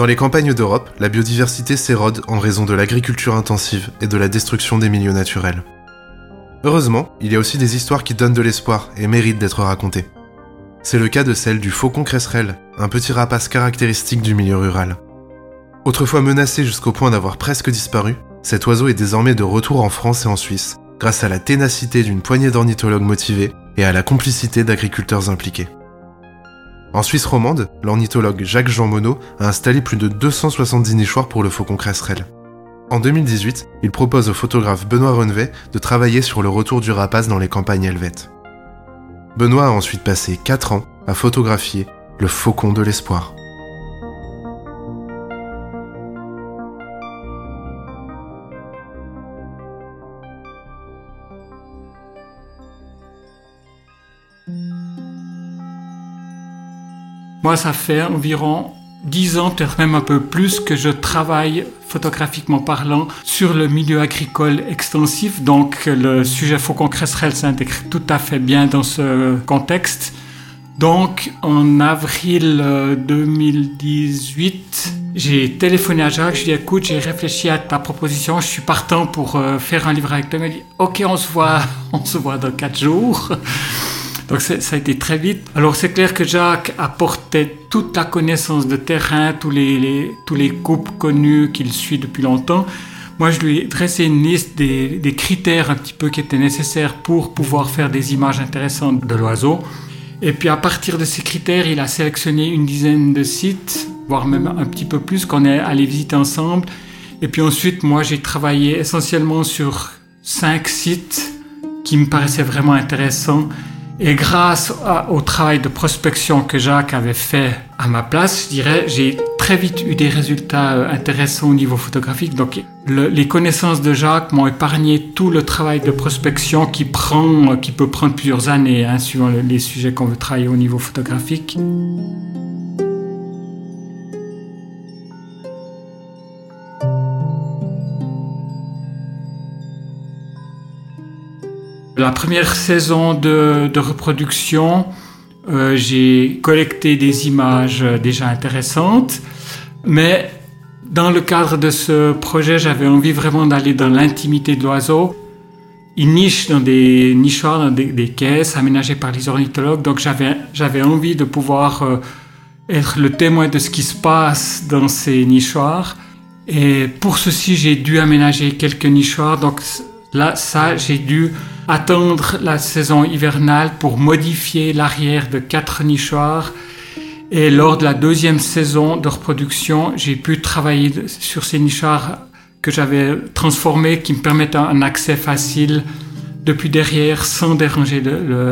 Dans les campagnes d'Europe, la biodiversité s'érode en raison de l'agriculture intensive et de la destruction des milieux naturels. Heureusement, il y a aussi des histoires qui donnent de l'espoir et méritent d'être racontées. C'est le cas de celle du faucon cresserelle, un petit rapace caractéristique du milieu rural. Autrefois menacé jusqu'au point d'avoir presque disparu, cet oiseau est désormais de retour en France et en Suisse, grâce à la ténacité d'une poignée d'ornithologues motivés et à la complicité d'agriculteurs impliqués. En Suisse romande, l'ornithologue Jacques-Jean Monod a installé plus de 270 nichoirs pour le faucon cresserelle. En 2018, il propose au photographe Benoît Renevet de travailler sur le retour du rapace dans les campagnes helvètes. Benoît a ensuite passé 4 ans à photographier le faucon de l'espoir. Moi, ça fait environ 10 ans, peut-être même un peu plus, que je travaille photographiquement parlant sur le milieu agricole extensif. Donc le sujet faucon cresserelle s'intègre tout à fait bien dans ce contexte. Donc en avril 2018, euh, j'ai téléphoné à Jacques, je lui ai dit écoute, j'ai réfléchi à ta proposition, je suis partant pour euh, faire un livre avec toi. Il m'a dit ok, on se voit, on se voit dans 4 jours. Donc ça a été très vite. Alors c'est clair que Jacques apportait toute la connaissance de terrain, tous les, tous les couples connus qu'il suit depuis longtemps. Moi, je lui ai dressé une liste des, des, critères un petit peu qui étaient nécessaires pour pouvoir faire des images intéressantes de l'oiseau. Et puis à partir de ces critères, il a sélectionné une dizaine de sites, voire même un petit peu plus, qu'on est allé visiter ensemble. Et puis ensuite, moi, j'ai travaillé essentiellement sur cinq sites qui me paraissaient vraiment intéressants et grâce au travail de prospection que Jacques avait fait à ma place, je dirais, j'ai très vite eu des résultats euh, intéressants au niveau photographique. Donc, les connaissances de Jacques m'ont épargné tout le travail de prospection qui prend, qui peut prendre plusieurs années, hein, suivant les sujets qu'on veut travailler au niveau photographique. La première saison de, reproduction, euh, j'ai collecté des images déjà intéressantes, mais dans le cadre de ce projet, j'avais envie vraiment d'aller dans l'intimité de l'oiseau. Il niche dans des nichoirs, dans des, caisses aménagées par les ornithologues, donc j'avais envie de pouvoir euh, être le témoin de ce qui se passe dans ces nichoirs. Et pour ceci, j'ai dû aménager quelques nichoirs, donc Là, ça, j'ai dû attendre la saison hivernale pour modifier l'arrière de quatre nichoirs. Et lors de la deuxième saison de reproduction, j'ai pu travailler sur ces nichoirs que j'avais transformés, qui me permettent un accès facile depuis derrière sans déranger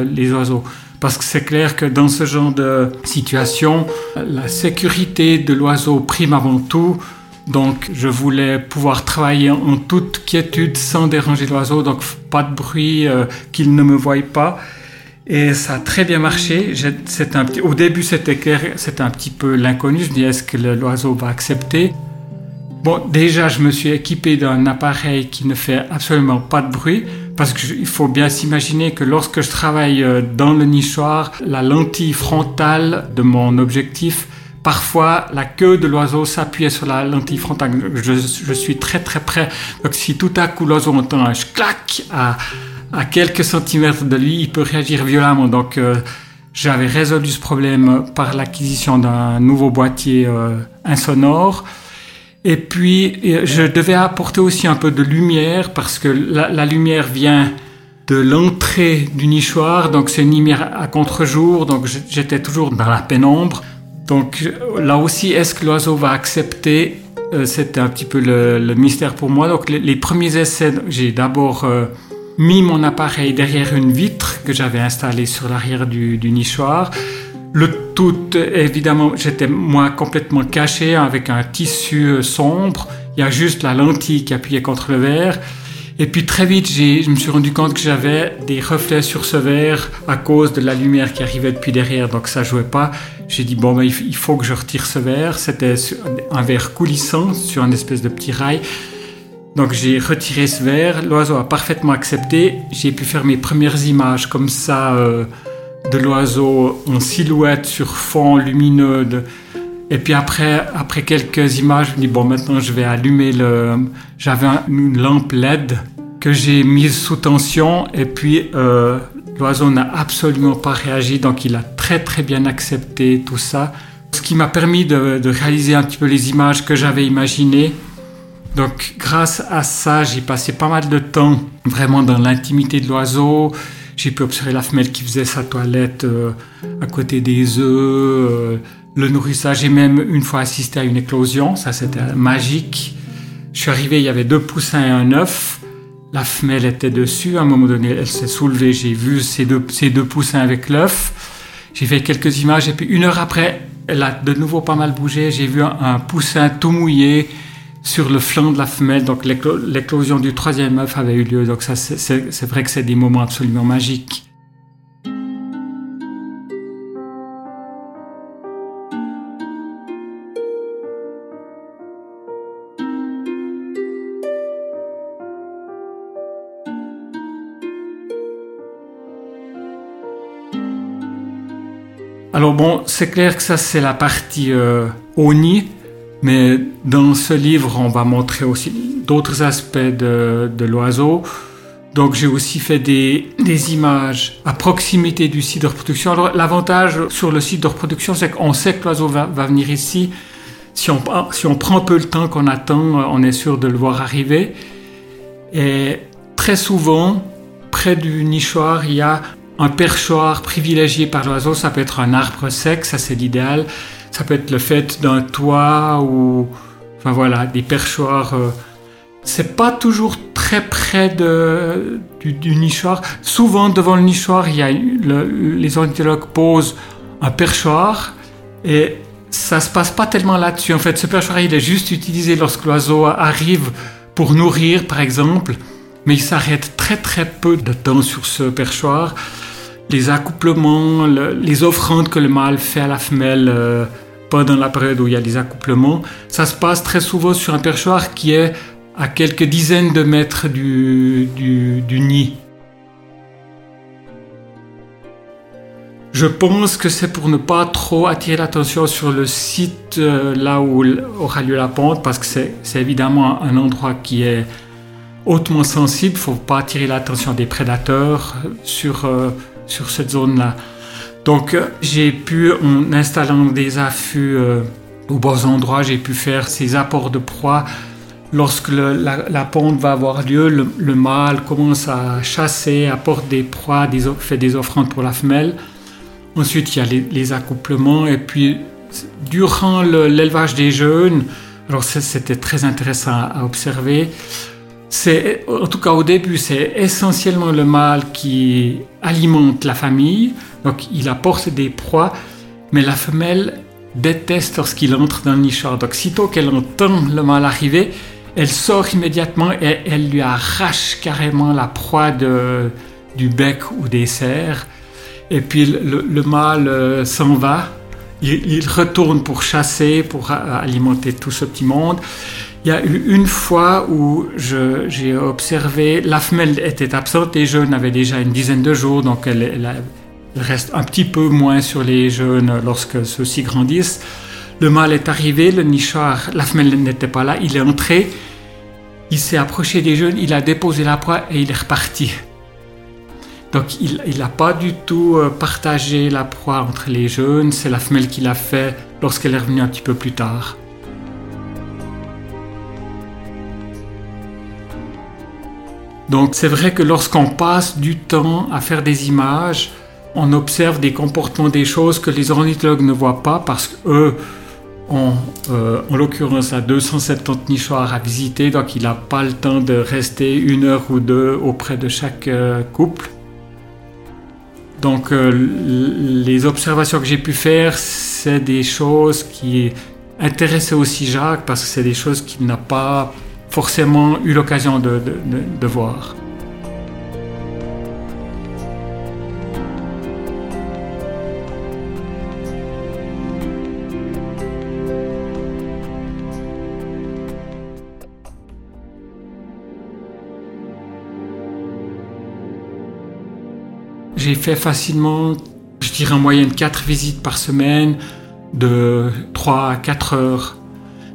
les oiseaux. Parce que c'est clair que dans ce genre de situation, la sécurité de l'oiseau prime avant tout. Donc je voulais pouvoir travailler en toute quiétude sans déranger l'oiseau, donc pas de bruit, euh, qu'il ne me voie pas. Et ça a très bien marché. Au début, c'était c'était un petit peu l'inconnu. Je me dis, est-ce que l'oiseau va accepter? Bon, déjà, je me suis équipé d'un appareil qui ne fait absolument pas de bruit, parce qu'il faut bien s'imaginer que lorsque je travaille euh, dans le nichoir, la lentille frontale de mon objectif Parfois, la queue de l'oiseau s'appuyait sur la lentille frontale. Je, suis très très près. Donc si tout à coup l'oiseau entend un clac à, à, quelques centimètres de lui, il peut réagir violemment. Donc euh, j'avais résolu ce problème par l'acquisition d'un nouveau boîtier euh, insonore. Et puis, euh, je devais apporter aussi un peu de lumière parce que la, la lumière vient de l'entrée du nichoir, donc c'est une lumière à contre-jour, donc j'étais toujours dans la pénombre. Donc là aussi, est-ce que l'oiseau va accepter euh, C'était un petit peu le, mystère pour moi. Donc les, premiers essais, j'ai d'abord euh, mis mon appareil derrière une vitre que j'avais installée sur l'arrière du, du nichoir. Le tout, évidemment, j'étais moi complètement caché avec un tissu sombre. Il y a juste la lentille qui appuyait contre le verre. Et puis très vite, je me suis rendu compte que j'avais des reflets sur ce verre à cause de la lumière qui arrivait depuis derrière, donc ça jouait pas. J'ai dit bon, ben, il faut que je retire ce verre. C'était un verre coulissant sur un espèce de petit rail. Donc j'ai retiré ce verre. L'oiseau a parfaitement accepté. J'ai pu faire mes premières images comme ça euh, de l'oiseau en silhouette sur fond lumineux. Et puis après, après quelques images, je me dis, bon, maintenant je vais allumer le... J'avais une lampe LED que j'ai mise sous tension et puis euh, l'oiseau n'a absolument pas réagi, donc il a très très bien accepté tout ça. Ce qui m'a permis de, réaliser un petit peu les images que j'avais imaginées. Donc grâce à ça, j'ai passé pas mal de temps vraiment dans l'intimité de l'oiseau. J'ai pu observer la femelle qui faisait sa toilette euh, à côté des œufs. Euh, le nourrissage. J'ai même une fois assisté à une éclosion, ça c'était magique. Je suis arrivé, il y avait deux poussins et un œuf. La femelle était dessus. À un moment donné, elle s'est soulevée. J'ai vu ces deux, ces deux poussins avec l'œuf. J'ai fait quelques images et puis une heure après, elle a de nouveau pas mal bougé. J'ai vu un, poussin tout mouillé sur le flanc de la femelle. Donc l'éclosion du troisième œuf avait eu lieu. Donc ça, c'est vrai que c'est des moments absolument magiques. Alors bon, c'est clair que ça c'est la partie euh, nid, mais dans ce livre on va montrer aussi d'autres aspects de, l'oiseau. Donc j'ai aussi fait des, images à proximité du site de reproduction. Alors l'avantage sur le site de reproduction c'est qu'on sait que l'oiseau va, venir ici. Si on, si on prend peu le temps qu'on attend, on est sûr de le voir arriver. Et très souvent, près du nichoir, il y a un perchoir privilégié par l'oiseau, ça peut être un arbre sec, ça c'est l'idéal. Ça peut être le fait d'un toit ou, enfin voilà, des perchoirs. Euh, c'est pas toujours très près de, du, nichoir. Souvent devant le nichoir, il y a les ornithologues posent un perchoir et ça se passe pas tellement là-dessus. En fait, ce perchoir, il est juste utilisé lorsque l'oiseau arrive pour nourrir, par exemple, mais il s'arrête très très peu de temps sur ce perchoir les accouplements, les offrandes que le mâle fait à la femelle euh, pendant la période où il y a des accouplements, ça se passe très souvent sur un perchoir qui est à quelques dizaines de mètres du, du, nid. Je pense que c'est pour ne pas trop attirer l'attention sur le site euh, là où aura lieu la pente, parce que c'est évidemment un endroit qui est hautement sensible. Il ne faut pas attirer l'attention des prédateurs sur, euh, sur cette zone-là. Donc euh, j'ai pu, en installant des affûts euh, aux bons endroits, j'ai pu faire ces apports de proie. Lorsque la, ponte va avoir lieu, le, mâle commence à chasser, apporte des proies, fait des offrandes pour la femelle. Ensuite, il y a les, accouplements. Et puis, durant l'élevage des jeunes, alors c'était très intéressant à observer, en tout cas au début, c'est essentiellement le mâle qui alimente la famille, donc il apporte des proies, mais la femelle déteste lorsqu'il entre dans le nichoir. Donc sitôt qu'elle entend le mâle arriver, elle sort immédiatement et elle lui arrache carrément la proie du bec ou des serres. Et puis le, mâle euh, s'en va, il, il, retourne pour chasser, pour alimenter tout ce petit monde. Il y a eu une fois où j'ai observé, la femelle était absente, les jeunes avaient déjà une dizaine de jours, donc elle, reste un petit peu moins sur les jeunes lorsque ceux-ci grandissent. Le mâle est arrivé, le nichoir, la femelle n'était pas là, il est entré, il s'est approché des jeunes, il a déposé la proie et il est reparti. Donc il n'a pas du tout euh, partagé la proie entre les jeunes, c'est la femelle qui l'a fait lorsqu'elle est revenue un petit peu plus tard. Donc c'est vrai que lorsqu'on passe du temps à faire des images, on observe des comportements, des choses que les ornithologues ne voient pas parce qu'eux ont, euh, en l'occurrence, à 270 nichoirs à visiter, donc il n'a pas le temps de rester une heure ou deux auprès de chaque euh, couple. Donc les observations que j'ai pu faire, c'est des choses qui intéressaient aussi Jacques parce que c'est des choses qu'il n'a pas forcément eu l'occasion de, de voir. J'ai fait facilement, je dirais en moyenne 4 visites par semaine de 3 à 4 heures.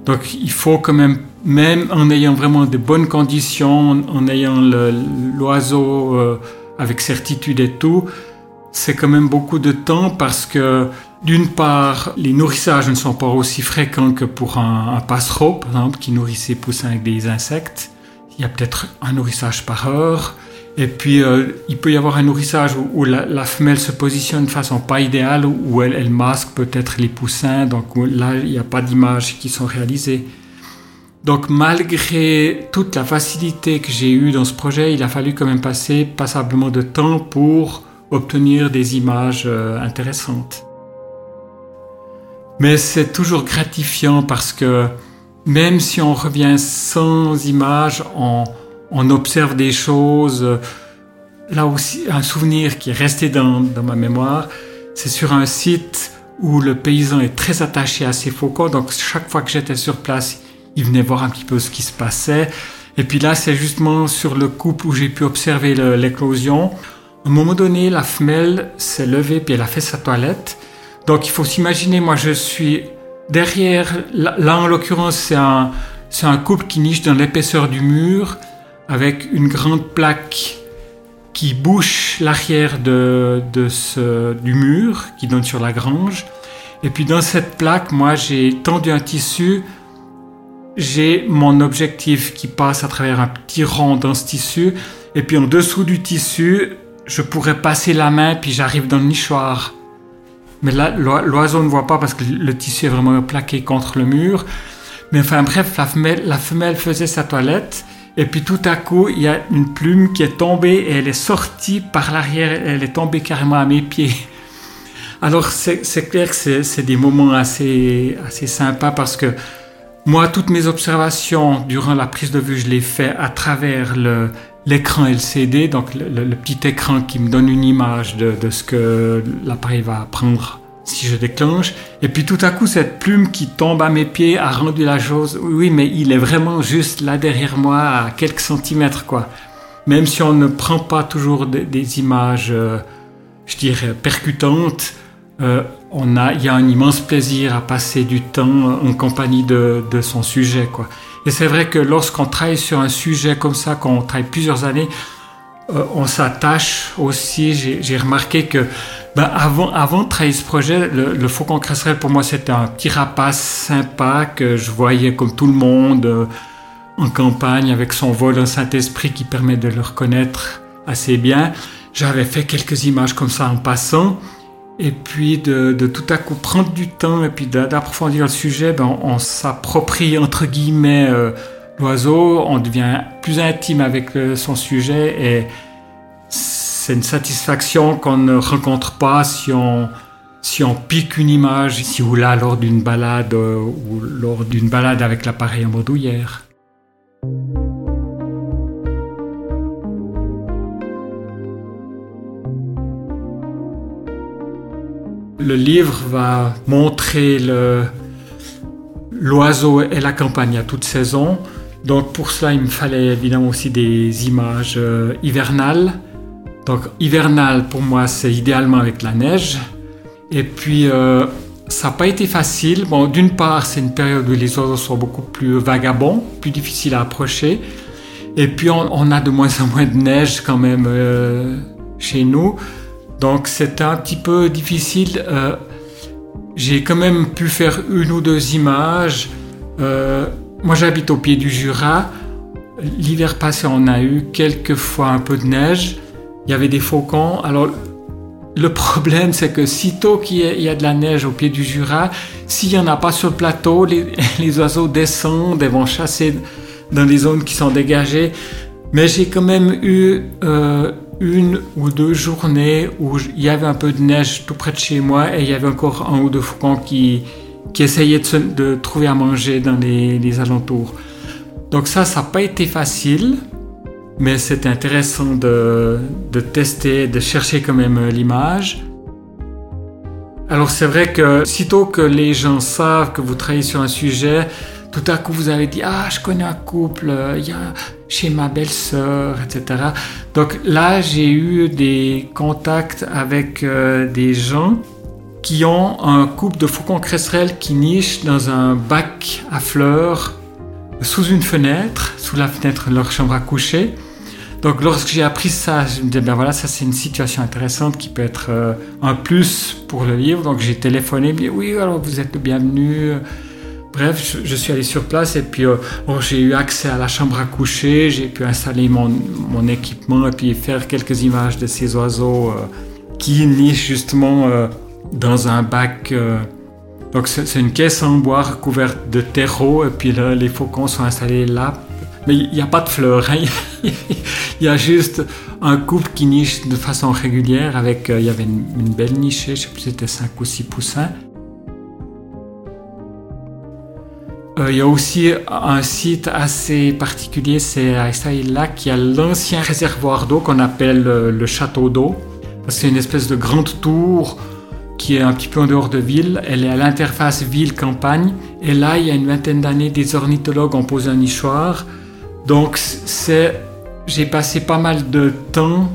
Donc il faut quand même, même en ayant vraiment de bonnes conditions, en ayant l'oiseau euh, avec certitude et tout, c'est quand même beaucoup de temps parce que d'une part, les nourrissages ne sont pas aussi fréquents que pour un, un passereau, par exemple, qui nourrit ses poussins avec des insectes. Il y a peut-être un nourrissage par heure. Et puis, euh, il peut y avoir un nourrissage où, la, femelle se positionne de façon pas idéale, où elle, masque peut-être les poussins, donc là, il n'y a pas d'images qui sont réalisées. Donc, malgré toute la facilité que j'ai eue dans ce projet, il a fallu quand même passer passablement de temps pour obtenir des images euh, intéressantes. Mais c'est toujours gratifiant parce que même si on revient sans images, on on observe des choses. Là aussi, un souvenir qui est resté dans, ma mémoire, c'est sur un site où le paysan est très attaché à ses faucons. Donc chaque fois que j'étais sur place, il venait voir un petit peu ce qui se passait. Et puis là, c'est justement sur le couple où j'ai pu observer l'éclosion. À un moment donné, la femelle s'est levée puis elle a fait sa toilette. Donc il faut s'imaginer, moi je suis derrière, là, en l'occurrence c'est un, couple qui niche dans l'épaisseur du mur avec une grande plaque qui bouche l'arrière du mur qui donne sur la grange. Et puis dans cette plaque, moi j'ai tendu un tissu, j'ai mon objectif qui passe à travers un petit rond dans ce tissu, et puis en dessous du tissu, je pourrais passer la main, puis j'arrive dans le nichoir. Mais là, l'oiseau ne voit pas parce que le tissu est vraiment plaqué contre le mur. Mais enfin bref, la femelle, la femelle faisait sa toilette, et puis tout à coup, il y a une plume qui est tombée et elle est sortie par l'arrière, elle est tombée carrément à mes pieds. Alors c'est clair que c'est des moments assez, assez sympas parce que moi, toutes mes observations durant la prise de vue, je les fais à travers l'écran LCD, donc le, petit écran qui me donne une image de, de ce que l'appareil va prendre si je déclenche. Et puis tout à coup, cette plume qui tombe à mes pieds a rendu la chose. Oui, mais il est vraiment juste là derrière moi, à quelques centimètres, quoi. Même si on ne prend pas toujours des, images, euh, je dirais, percutantes, euh, on a, il y a un immense plaisir à passer du temps en compagnie de, de son sujet, quoi. Et c'est vrai que lorsqu'on travaille sur un sujet comme ça, quand on travaille plusieurs années, euh, on s'attache aussi. J'ai remarqué que ben, avant, avant de travailler ce projet, le, Faucon Cresserelle, pour moi, c'était un petit rapace sympa que je voyais comme tout le monde euh, en campagne avec son vol en Saint-Esprit qui permet de le reconnaître assez bien. J'avais fait quelques images comme ça en passant. Et puis de, tout à coup prendre du temps et puis d'approfondir le sujet, ben, on, s'approprie entre guillemets euh, l'oiseau, on devient plus intime avec son sujet et c'est une satisfaction qu'on ne rencontre pas si on, si on pique une image ici ou là lors d'une balade euh, ou lors d'une balade avec l'appareil en modouillère. Le livre va montrer l'oiseau et la campagne à toute saison. Donc pour cela, il me fallait évidemment aussi des images euh, hivernales donc hivernal pour moi c'est idéalement avec la neige. Et puis euh, ça n'a pas été facile. Bon, d'une part c'est une période où les oiseaux sont beaucoup plus vagabonds, plus difficiles à approcher. Et puis on, a de moins en moins de neige quand même euh, chez nous. Donc c'était un petit peu difficile. Euh, j'ai quand même pu faire une ou deux images. moi j'habite au pied du Jura. L'hiver passé on a eu quelques fois un peu de neige il y avait des faucons. Alors, le problème, c'est que sitôt qu'il y a de la neige au pied du Jura, s'il n'y en a pas sur le plateau, les, oiseaux descendent et vont chasser dans les zones qui sont dégagées. Mais j'ai quand même eu euh, une ou deux journées où il y avait un peu de neige tout près de chez moi et il y avait encore un ou deux faucons qui, qui essayaient de, trouver à manger dans les, les alentours. Donc ça, ça n'a pas été facile. Mais c'est intéressant de, de, tester, de chercher quand même euh, l'image. Alors c'est vrai que sitôt que les gens savent que vous travaillez sur un sujet, tout à coup vous avez dit ah je connais un couple, euh, il y a chez ma belle-sœur, etc. Donc là j'ai eu des contacts avec euh, des gens qui ont un couple de faucons cresserelles qui nichent dans un bac à fleurs sous une fenêtre, sous la fenêtre de leur chambre à coucher. Donc lorsque j'ai appris ça, je me disais, ben voilà, ça c'est une situation intéressante qui peut être euh, un plus pour le livre. Donc j'ai téléphoné, dit oui, alors vous êtes le bienvenu. Bref, je, suis allé sur place et puis euh, j'ai eu accès à la chambre à coucher, j'ai pu installer mon, mon, équipement et puis faire quelques images de ces oiseaux euh, qui nichent justement dans un bac donc c'est une caisse en bois couverte de terreau et puis là, les faucons sont installés là. Mais il n'y a pas de fleurs, hein. il y a juste un couple qui niche de façon régulière avec, euh, il y avait une, belle niche, je sais plus c'était 5 ou 6 poussins. Euh, il y a aussi un site assez particulier, c'est à Estaïla, qui a l'ancien réservoir d'eau qu'on appelle euh, le château d'eau. C'est une espèce de grande tour qui est un petit peu en dehors de ville. Elle est à l'interface ville-campagne. Et là, il y a une vingtaine d'années, des ornithologues ont posé un nichoir. Donc, c'est, j'ai passé pas mal de temps.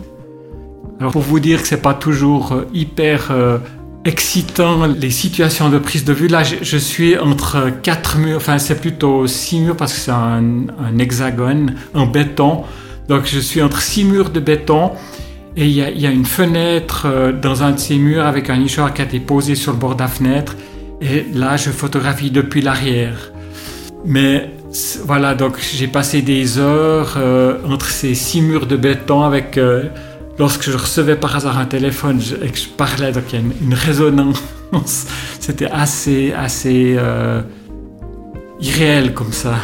Alors, pour vous dire que c'est pas toujours euh, hyper euh, excitant les situations de prise de vue. Là, je, suis entre quatre murs, enfin, c'est plutôt six murs parce que c'est un, hexagone en béton. Donc, je suis entre six murs de béton. Et il y, a une fenêtre euh, dans un de ces murs avec un nichoir qui a été posé sur le bord de la fenêtre. Et là, je photographie depuis l'arrière. Mais voilà, donc j'ai passé des heures euh, entre ces six murs de béton avec... Euh, lorsque je recevais par hasard un téléphone et que je parlais, donc il y a une, résonance. C'était assez, assez irréel comme ça.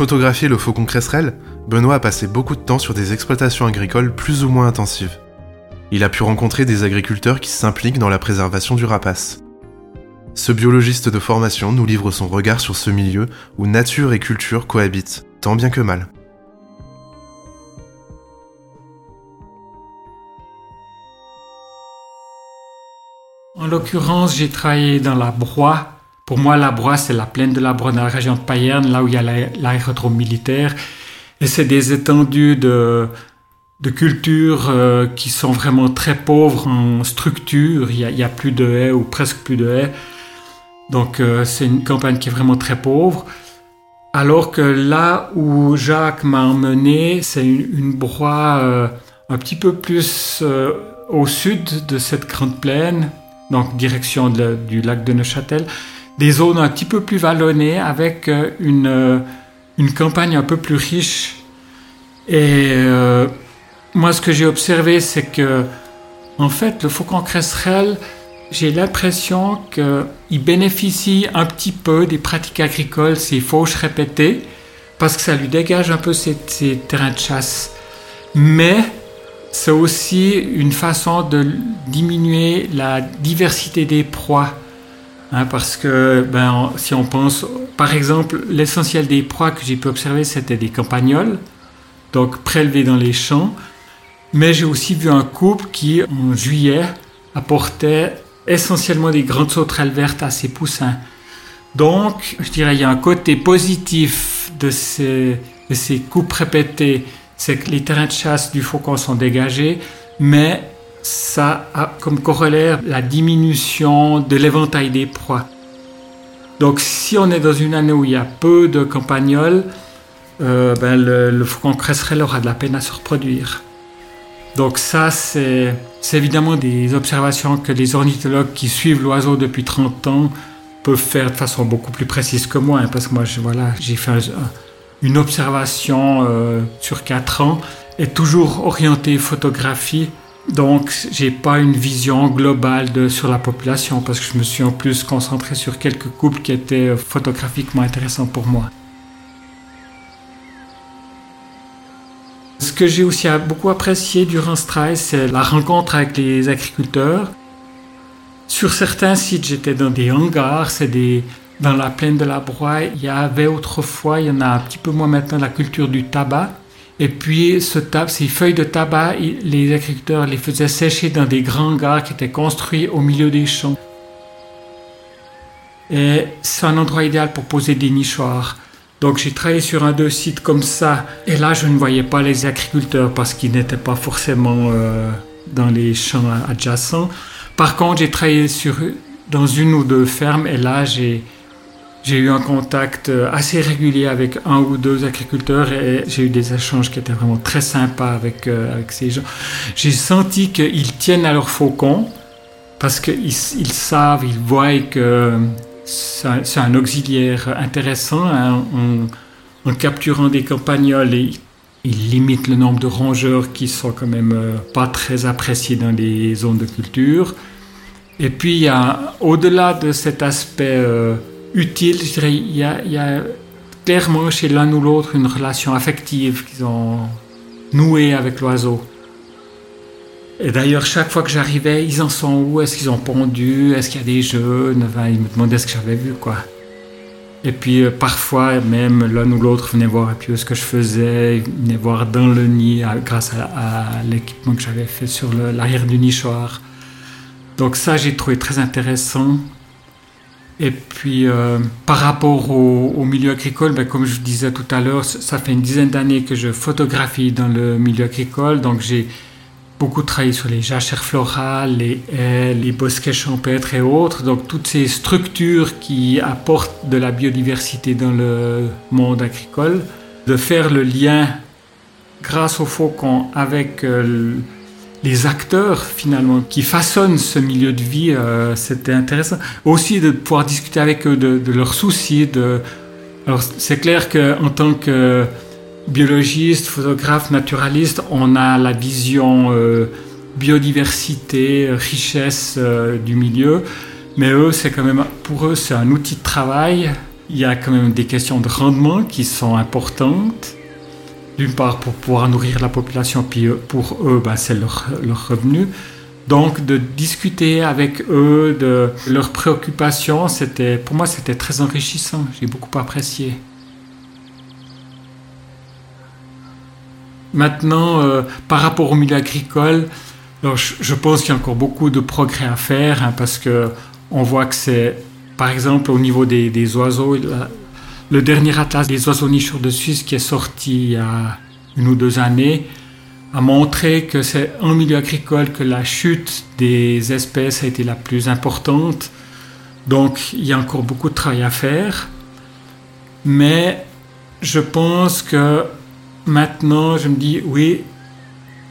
photographier le faucon cresserelle, Benoît a passé beaucoup de temps sur des exploitations agricoles plus ou moins intensives. Il a pu rencontrer des agriculteurs qui s'impliquent dans la préservation du rapace. Ce biologiste de formation nous livre son regard sur ce milieu où nature et culture cohabitent, tant bien que mal. En l'occurrence, j'ai travaillé dans la broie pour moi, la Broye, c'est la plaine de la Broye dans la région de Payerne, là où il y a l'aérodrome militaire. Et c'est des étendues de, de cultures euh, qui sont vraiment très pauvres en structure. Il y, a, plus de haies ou presque plus de haies. Donc euh, c'est une campagne qui est vraiment très pauvre. Alors que là où Jacques m'a emmené, c'est une, une broie euh, un petit peu plus au sud de cette grande plaine, donc direction du lac de Neuchâtel des zones un petit peu plus vallonnées avec une, une campagne un peu plus riche. Et moi, ce que j'ai observé, c'est que, en fait, le faucon cresserelle, j'ai l'impression qu'il bénéficie un petit peu des pratiques agricoles, ces fauches répétées, parce que ça lui dégage un peu ses, terrains de chasse. Mais c'est aussi une façon de diminuer la diversité des proies. Hein, parce que ben, si on pense, par exemple, l'essentiel des proies que j'ai pu observer, c'était des campagnols, donc prélevés dans les champs. Mais j'ai aussi vu un couple qui, en juillet, apportait essentiellement des grandes sauterelles vertes à ses poussins. Donc, je dirais, il y a un côté positif de ces, coupes répétées, c'est que les terrains de chasse du faucon sont dégagés, mais ça a comme corollaire la diminution de l'éventail des proies. Donc si on est dans une année où il y a peu de campagnols, euh, ben le, le faucon cresserelle aura de la peine à se reproduire. Donc ça, c'est évidemment des observations que les ornithologues qui suivent l'oiseau depuis 30 ans peuvent faire de façon beaucoup plus précise que moi, hein, parce que moi, voilà, j'ai fait une observation euh, sur 4 ans et toujours orientée photographie. Donc, j'ai pas une vision globale sur la population parce que je me suis en plus concentré sur quelques couples qui étaient euh, photographiquement intéressants pour moi. Que j'ai aussi beaucoup apprécié durant ce travail, c'est la rencontre avec les agriculteurs. Sur certains sites, j'étais dans des hangars, c'est des dans la plaine de la Broye, il y avait autrefois, il y en a un petit peu moins maintenant, la culture du tabac. Et puis, ce ces feuilles de tabac, les agriculteurs les faisaient sécher dans des grands hangars qui étaient construits au milieu des champs. Et c'est un endroit idéal pour poser des nichoirs. Donc j'ai travaillé sur un deux sites comme ça, et là je ne voyais pas les agriculteurs parce qu'ils n'étaient pas forcément euh, dans les champs adjacents. Par contre, j'ai travaillé sur, dans une ou deux fermes, et là j'ai j'ai eu un contact euh, assez régulier avec un ou deux agriculteurs et j'ai eu des échanges qui étaient vraiment très sympas avec, euh, avec ces gens. J'ai senti qu'ils tiennent à leurs faucons parce qu'ils ils savent, ils voient que c'est un, auxiliaire intéressant. Hein, en, capturant des campagnols, et, ils limitent le nombre de rongeurs qui sont quand même euh, pas très appréciés dans les zones de culture. Et puis, il au-delà de cet aspect utile. Je dirais, il y a, clairement chez l'un ou l'autre une relation affective qu'ils ont nouée avec l'oiseau. Et d'ailleurs, chaque fois que j'arrivais, ils en sont où? Est-ce qu'ils ont pondu? Est-ce qu'il y a des jeunes ils me demandaient ce que j'avais vu, quoi. Et puis euh, parfois, même l'un ou l'autre venait voir un peu ce que je faisais, ils venaient voir dans le nid grâce à, l'équipement que j'avais fait sur l'arrière du nichoir. Donc ça, j'ai trouvé très intéressant. Et puis, euh, par rapport au, milieu agricole, ben, comme je disais tout à l'heure, ça fait une dizaine d'années que je photographie dans le milieu agricole. Donc, j'ai beaucoup travaillé sur les jachères florales, les haies, les bosquets champêtres et autres. Donc, toutes ces structures qui apportent de la biodiversité dans le monde agricole. De faire le lien grâce au faucon avec euh, les acteurs finalement qui façonnent ce milieu de vie, euh, c'était intéressant. Aussi de pouvoir discuter avec eux de, leurs soucis. Alors c'est clair qu'en tant que biologiste, photographe, naturaliste, on a la vision euh, biodiversité, richesse euh, du milieu, mais eux, c'est quand même pour eux c'est un outil de travail. Il y a quand même des questions de rendement qui sont importantes d'une part pour pouvoir nourrir la population, puis pour eux, ben, c'est leur, leur, revenu. Donc de discuter avec eux de leurs préoccupations, pour moi c'était très enrichissant, j'ai beaucoup apprécié. Maintenant, euh, par rapport au milieu agricole, je, pense qu'il y a encore beaucoup de progrès à faire hein, parce que on voit que c'est, par exemple, au niveau des, des oiseaux, le dernier atlas des oiseaux nicheurs de Suisse qui est sorti il y a une ou deux années a montré que c'est en milieu agricole que la chute des espèces a été la plus importante. Donc il y a encore beaucoup de travail à faire. Mais je pense que maintenant, je me dis, oui,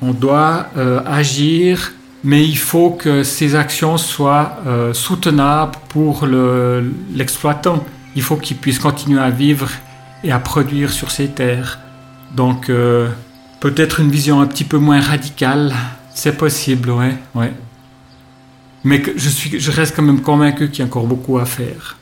on doit euh, agir, mais il faut que ces actions soient euh, soutenables pour l'exploitant il faut qu'ils puissent continuer à vivre et à produire sur ces terres. Donc euh, peut-être une vision un petit peu moins radicale, c'est possible, ouais, ouais. Mais je, suis, je reste quand même convaincu qu'il y a encore beaucoup à faire.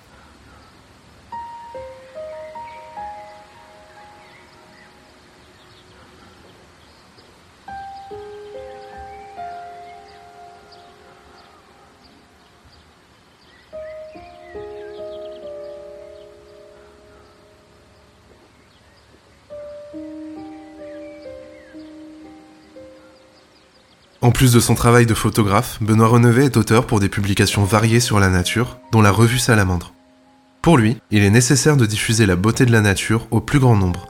En plus de son travail de photographe, Benoît Renevet est auteur pour des publications variées sur la nature, dont la revue Salamandre. Pour lui, il est nécessaire de diffuser la beauté de la nature au plus grand nombre.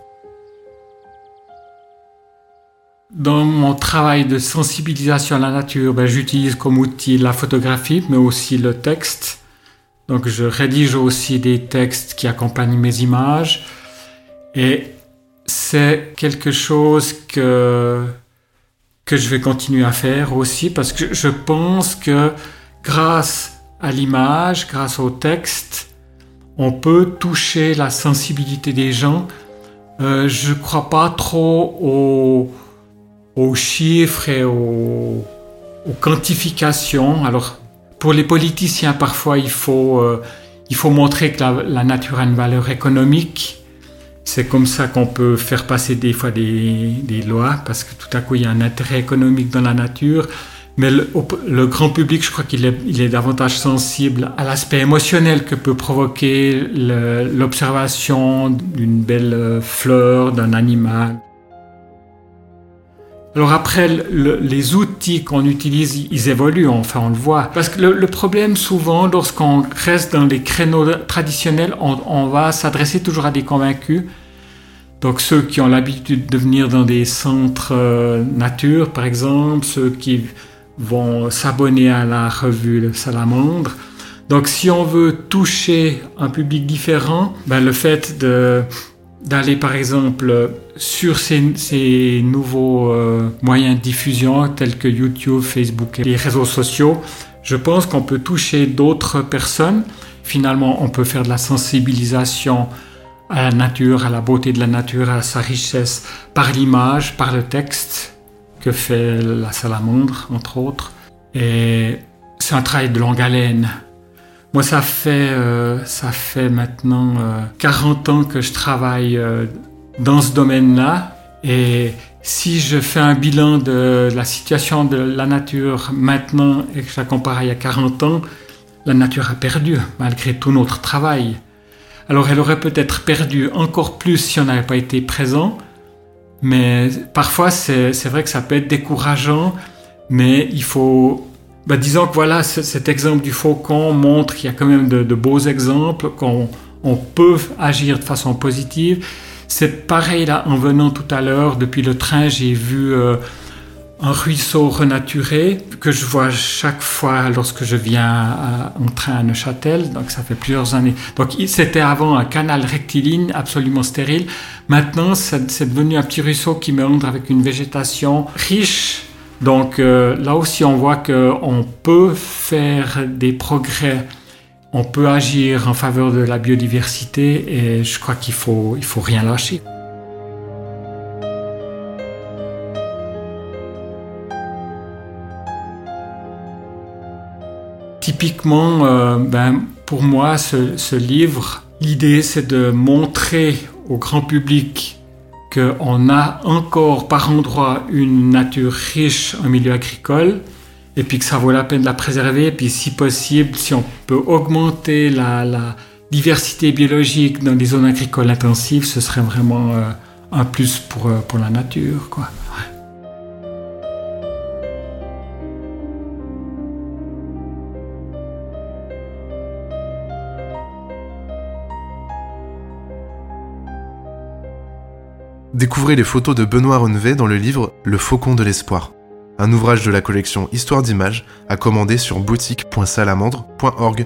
Dans mon travail de sensibilisation à la nature, ben, j'utilise comme outil la photographie, mais aussi le texte. Donc je rédige aussi des textes qui accompagnent mes images. Et c'est quelque chose que que je vais continuer à faire aussi parce que je pense que grâce à l'image, grâce au texte, on peut toucher la sensibilité des gens. Euh, je ne crois pas trop aux, chiffres et aux, quantifications. Alors, pour les politiciens, parfois, il faut, euh, il faut montrer que la, nature a une valeur économique. C'est comme ça qu'on peut faire passer des fois des, lois, parce que tout à coup, il y a un intérêt économique dans la nature. Mais le, grand public, je crois qu'il est, davantage sensible à l'aspect émotionnel que peut provoquer l'observation d'une belle fleur, d'un animal. Alors après, les outils qu'on utilise, ils évoluent, enfin on le voit. Parce que le, problème souvent, lorsqu'on reste dans les créneaux traditionnels, on, va s'adresser toujours à des convaincus. Donc ceux qui ont l'habitude de venir dans des centres euh, nature, par exemple, ceux qui vont s'abonner à la revue Salamandre. Donc si on veut toucher un public différent, ben, le fait de d'aller par exemple sur ces, nouveaux euh, moyens de diffusion tels que YouTube, Facebook et les réseaux sociaux, je pense qu'on peut toucher d'autres personnes. Finalement, on peut faire de la sensibilisation à la nature, à la beauté de la nature, à sa richesse par l'image, par le texte que fait la salamandre, entre autres. Et c'est un travail de longue haleine. Moi, ça fait, euh, ça fait maintenant 40 euh, ans que je travaille euh, dans ce domaine-là. Et si je fais un bilan de la situation de la nature maintenant et que je la compare à il y a 40 ans, la nature a perdu malgré tout notre travail. Alors elle aurait peut-être perdu encore plus si on n'avait pas été présent, mais parfois, c'est vrai que ça peut être décourageant, mais il faut... Bah, disons que voilà, cet exemple du faucon montre qu'il y a quand même de, beaux exemples, qu'on on peut agir de façon positive. C'est pareil là, en venant tout à l'heure, depuis le train, j'ai vu... Euh, un ruisseau renaturé que je vois chaque fois lorsque je viens en train à Neuchâtel, donc ça fait plusieurs années. Donc c'était avant un canal rectiligne absolument stérile. Maintenant, c'est devenu un petit ruisseau qui meandre avec une végétation riche. Donc euh, là aussi, on voit qu'on peut faire des progrès, on peut agir en faveur de la biodiversité et je crois qu'il faut, il faut rien lâcher. Typiquement, euh, ben, pour moi, ce, livre, l'idée c'est de montrer au grand public qu'on a encore par endroit une nature riche en milieu agricole et puis que ça vaut la peine de la préserver. Et puis si possible, si on peut augmenter la, diversité biologique dans des zones agricoles intensives, ce serait vraiment euh, un plus pour, euh, pour la nature. Quoi. Découvrez les photos de Benoît Renevet dans le livre Le Faucon de l'Espoir, un ouvrage de la collection Histoire d'images à commander sur boutique.salamandre.org.